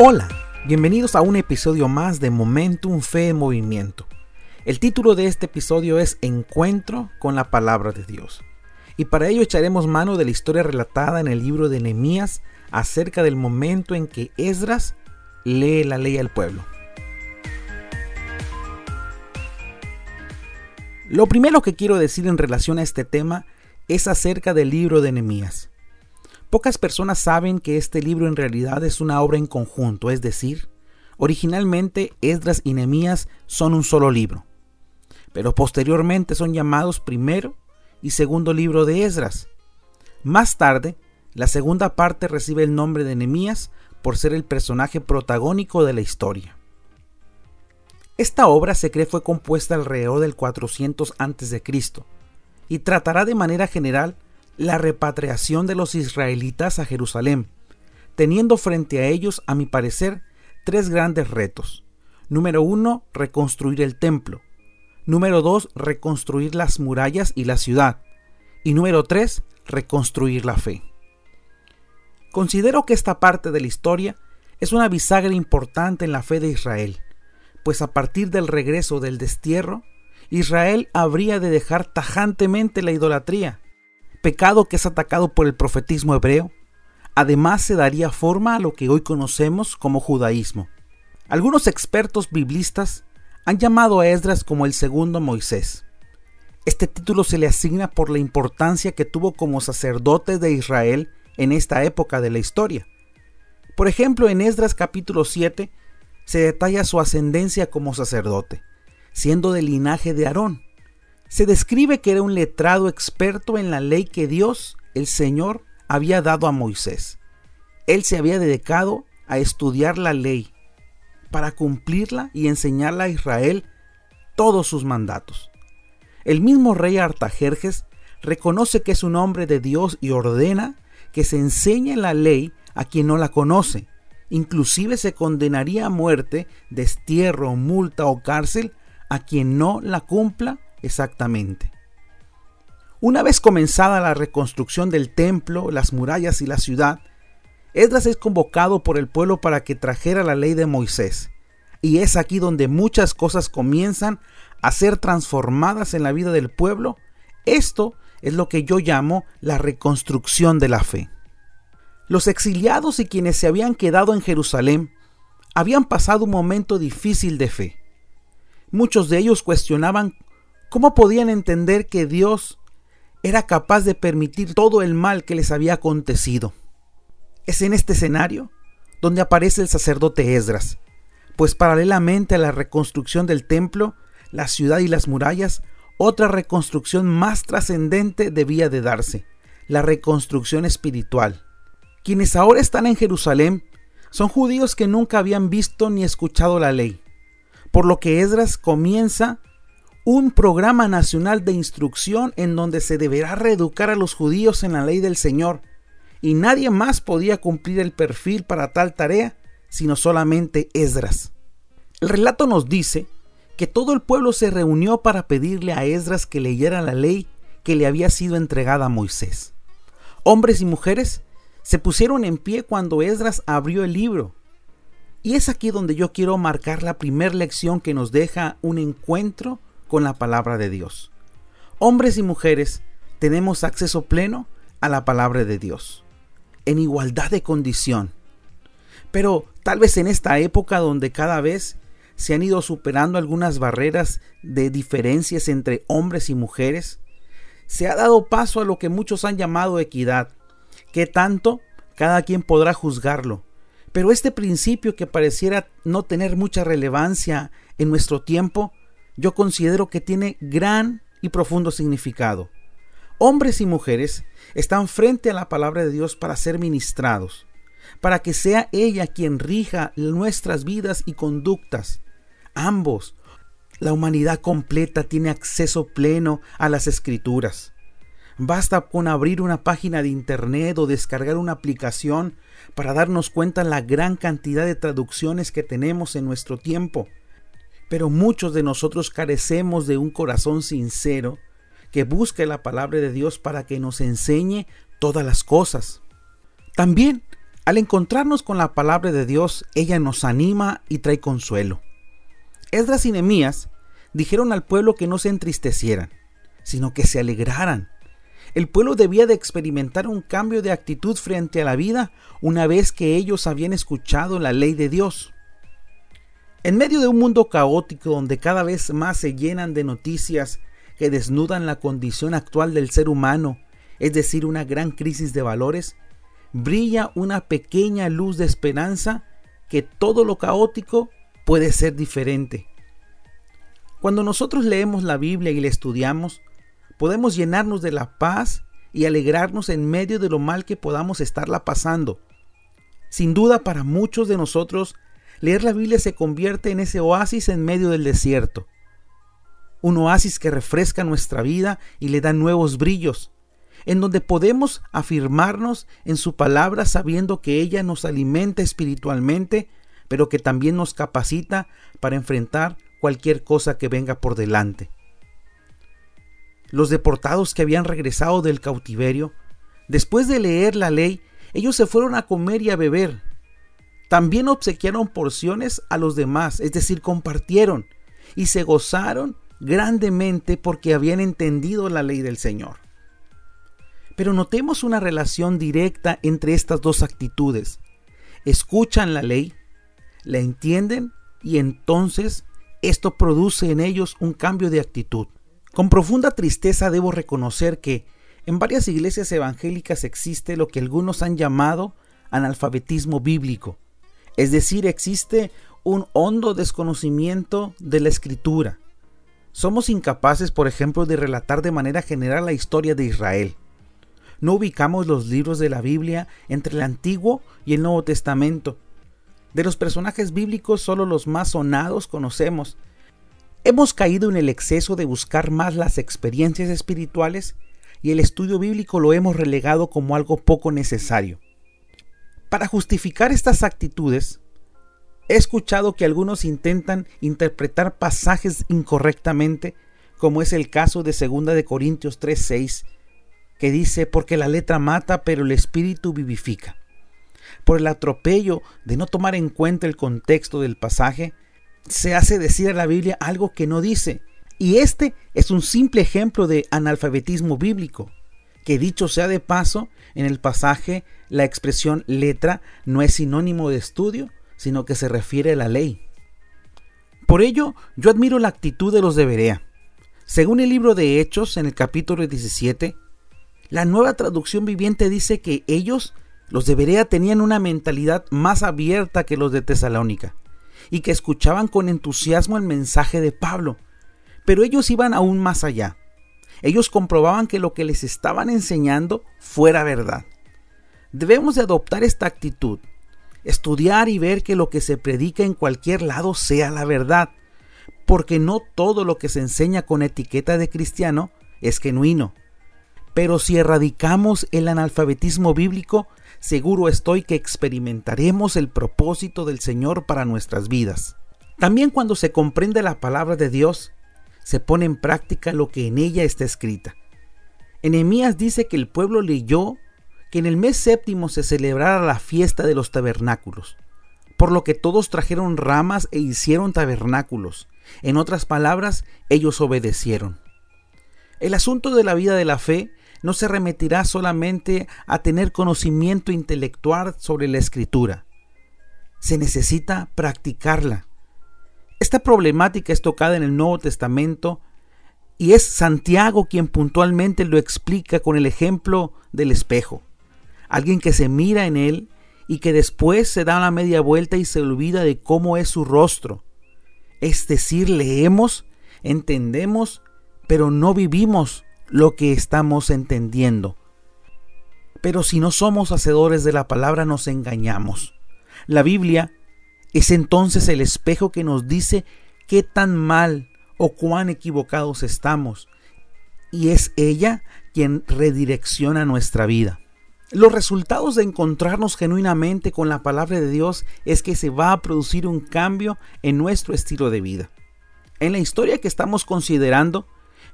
Hola, bienvenidos a un episodio más de Momentum Fe en Movimiento. El título de este episodio es Encuentro con la Palabra de Dios. Y para ello echaremos mano de la historia relatada en el libro de Nehemías acerca del momento en que Esdras lee la ley al pueblo. Lo primero que quiero decir en relación a este tema es acerca del libro de Nehemías. Pocas personas saben que este libro en realidad es una obra en conjunto, es decir, originalmente Esdras y Nehemías son un solo libro, pero posteriormente son llamados primero y segundo libro de Esdras. Más tarde, la segunda parte recibe el nombre de Nehemías por ser el personaje protagónico de la historia. Esta obra se cree fue compuesta alrededor del 400 a.C. y tratará de manera general la repatriación de los israelitas a Jerusalén, teniendo frente a ellos, a mi parecer, tres grandes retos. Número uno, reconstruir el templo. Número dos, reconstruir las murallas y la ciudad. Y número tres, reconstruir la fe. Considero que esta parte de la historia es una bisagra importante en la fe de Israel, pues a partir del regreso del destierro, Israel habría de dejar tajantemente la idolatría pecado que es atacado por el profetismo hebreo, además se daría forma a lo que hoy conocemos como judaísmo. Algunos expertos biblistas han llamado a Esdras como el segundo Moisés. Este título se le asigna por la importancia que tuvo como sacerdote de Israel en esta época de la historia. Por ejemplo, en Esdras capítulo 7 se detalla su ascendencia como sacerdote, siendo del linaje de Aarón, se describe que era un letrado experto en la ley que Dios, el Señor, había dado a Moisés. Él se había dedicado a estudiar la ley para cumplirla y enseñarla a Israel todos sus mandatos. El mismo rey Artajerjes reconoce que es un hombre de Dios y ordena que se enseñe la ley a quien no la conoce. Inclusive se condenaría a muerte, destierro, multa o cárcel a quien no la cumpla exactamente. Una vez comenzada la reconstrucción del templo, las murallas y la ciudad, Esdras es convocado por el pueblo para que trajera la ley de Moisés. Y es aquí donde muchas cosas comienzan a ser transformadas en la vida del pueblo. Esto es lo que yo llamo la reconstrucción de la fe. Los exiliados y quienes se habían quedado en Jerusalén habían pasado un momento difícil de fe. Muchos de ellos cuestionaban ¿Cómo podían entender que Dios era capaz de permitir todo el mal que les había acontecido? Es en este escenario donde aparece el sacerdote Esdras, pues paralelamente a la reconstrucción del templo, la ciudad y las murallas, otra reconstrucción más trascendente debía de darse, la reconstrucción espiritual. Quienes ahora están en Jerusalén son judíos que nunca habían visto ni escuchado la ley, por lo que Esdras comienza un programa nacional de instrucción en donde se deberá reeducar a los judíos en la ley del Señor, y nadie más podía cumplir el perfil para tal tarea, sino solamente Esdras. El relato nos dice que todo el pueblo se reunió para pedirle a Esdras que leyera la ley que le había sido entregada a Moisés. Hombres y mujeres se pusieron en pie cuando Esdras abrió el libro. Y es aquí donde yo quiero marcar la primera lección que nos deja un encuentro con la palabra de Dios. Hombres y mujeres tenemos acceso pleno a la palabra de Dios, en igualdad de condición. Pero tal vez en esta época donde cada vez se han ido superando algunas barreras de diferencias entre hombres y mujeres, se ha dado paso a lo que muchos han llamado equidad, que tanto cada quien podrá juzgarlo. Pero este principio que pareciera no tener mucha relevancia en nuestro tiempo, yo considero que tiene gran y profundo significado. Hombres y mujeres están frente a la palabra de Dios para ser ministrados, para que sea ella quien rija nuestras vidas y conductas. Ambos, la humanidad completa tiene acceso pleno a las escrituras. Basta con abrir una página de internet o descargar una aplicación para darnos cuenta la gran cantidad de traducciones que tenemos en nuestro tiempo. Pero muchos de nosotros carecemos de un corazón sincero que busque la palabra de Dios para que nos enseñe todas las cosas. También Al encontrarnos con la palabra de Dios, ella nos anima y trae consuelo. Esdras y Nehemías dijeron al pueblo que no se entristecieran, sino que se alegraran. El pueblo debía de experimentar un cambio de actitud frente a la vida una vez que ellos habían escuchado la ley de Dios. En medio de un mundo caótico donde cada vez más se llenan de noticias que desnudan la condición actual del ser humano, es decir, una gran crisis de valores, brilla una pequeña luz de esperanza que todo lo caótico puede ser diferente. Cuando nosotros leemos la Biblia y la estudiamos, podemos llenarnos de la paz y alegrarnos en medio de lo mal que podamos estarla pasando. Sin duda para muchos de nosotros, leer la Biblia se convierte en ese oasis en medio del desierto. Un oasis que refresca nuestra vida y le da nuevos brillos en donde podemos afirmarnos en su palabra sabiendo que ella nos alimenta espiritualmente, pero que también nos capacita para enfrentar cualquier cosa que venga por delante. Los deportados que habían regresado del cautiverio, después de leer la ley, ellos se fueron a comer y a beber. También obsequiaron porciones a los demás, es decir, compartieron y se gozaron grandemente porque habían entendido la ley del Señor. Pero notemos una relación directa entre estas dos actitudes. Escuchan la ley, la entienden y entonces esto produce en ellos un cambio de actitud. Con profunda tristeza debo reconocer que en varias iglesias evangélicas existe lo que algunos han llamado analfabetismo bíblico. Es decir, existe un hondo desconocimiento de la escritura. Somos incapaces, por ejemplo, de relatar de manera general la historia de Israel no ubicamos los libros de la Biblia entre el Antiguo y el Nuevo Testamento. De los personajes bíblicos solo los más sonados conocemos. Hemos caído en el exceso de buscar más las experiencias espirituales y el estudio bíblico lo hemos relegado como algo poco necesario. Para justificar estas actitudes, he escuchado que algunos intentan interpretar pasajes incorrectamente, como es el caso de 2 de Corintios 3:6 que dice, porque la letra mata, pero el espíritu vivifica. Por el atropello de no tomar en cuenta el contexto del pasaje, se hace decir a la Biblia algo que no dice. Y este es un simple ejemplo de analfabetismo bíblico, que dicho sea de paso, en el pasaje la expresión letra no es sinónimo de estudio, sino que se refiere a la ley. Por ello, yo admiro la actitud de los de Berea. Según el libro de Hechos, en el capítulo 17, la nueva traducción viviente dice que ellos, los de Berea, tenían una mentalidad más abierta que los de Tesalónica y que escuchaban con entusiasmo el mensaje de Pablo. Pero ellos iban aún más allá. Ellos comprobaban que lo que les estaban enseñando fuera verdad. Debemos de adoptar esta actitud, estudiar y ver que lo que se predica en cualquier lado sea la verdad, porque no todo lo que se enseña con etiqueta de cristiano es genuino. Pero si erradicamos el analfabetismo bíblico, seguro estoy que experimentaremos el propósito del Señor para nuestras vidas. También cuando se comprende la palabra de Dios, se pone en práctica lo que en ella está escrita. Enemías dice que el pueblo leyó que en el mes séptimo se celebrara la fiesta de los tabernáculos, por lo que todos trajeron ramas e hicieron tabernáculos. En otras palabras, ellos obedecieron. El asunto de la vida de la fe no se remitirá solamente a tener conocimiento intelectual sobre la escritura. Se necesita practicarla. Esta problemática es tocada en el Nuevo Testamento y es Santiago quien puntualmente lo explica con el ejemplo del espejo. Alguien que se mira en él y que después se da la media vuelta y se olvida de cómo es su rostro. Es decir, leemos, entendemos, pero no vivimos lo que estamos entendiendo. Pero si no somos hacedores de la palabra nos engañamos. La Biblia es entonces el espejo que nos dice qué tan mal o cuán equivocados estamos. Y es ella quien redirecciona nuestra vida. Los resultados de encontrarnos genuinamente con la palabra de Dios es que se va a producir un cambio en nuestro estilo de vida. En la historia que estamos considerando,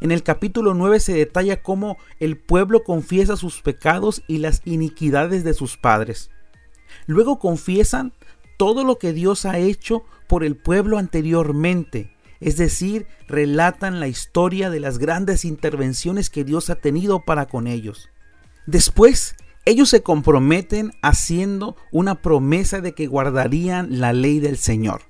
en el capítulo 9 se detalla cómo el pueblo confiesa sus pecados y las iniquidades de sus padres. Luego confiesan todo lo que Dios ha hecho por el pueblo anteriormente, es decir, relatan la historia de las grandes intervenciones que Dios ha tenido para con ellos. Después, ellos se comprometen haciendo una promesa de que guardarían la ley del Señor.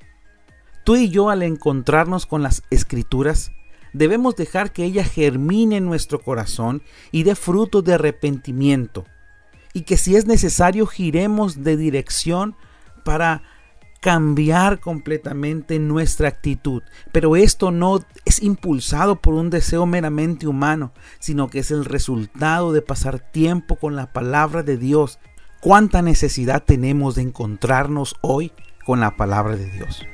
Tú y yo al encontrarnos con las escrituras, debemos dejar que ella germine en nuestro corazón y dé fruto de arrepentimiento, y que si es necesario giremos de dirección para cambiar completamente nuestra actitud. Pero esto no es impulsado por un deseo meramente humano, sino que es el resultado de pasar tiempo con la palabra de Dios. ¿Cuánta necesidad tenemos de encontrarnos hoy con la palabra de Dios?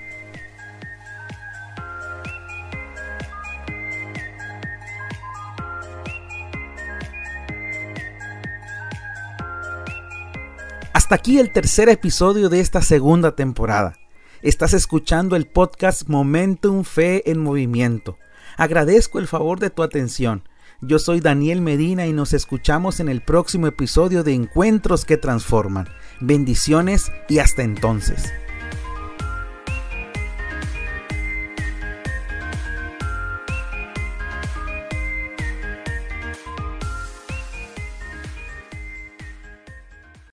Hasta aquí el tercer episodio de esta segunda temporada. Estás escuchando el podcast Momentum Fe en Movimiento. Agradezco el favor de tu atención. Yo soy Daniel Medina y nos escuchamos en el próximo episodio de Encuentros que Transforman. Bendiciones y hasta entonces.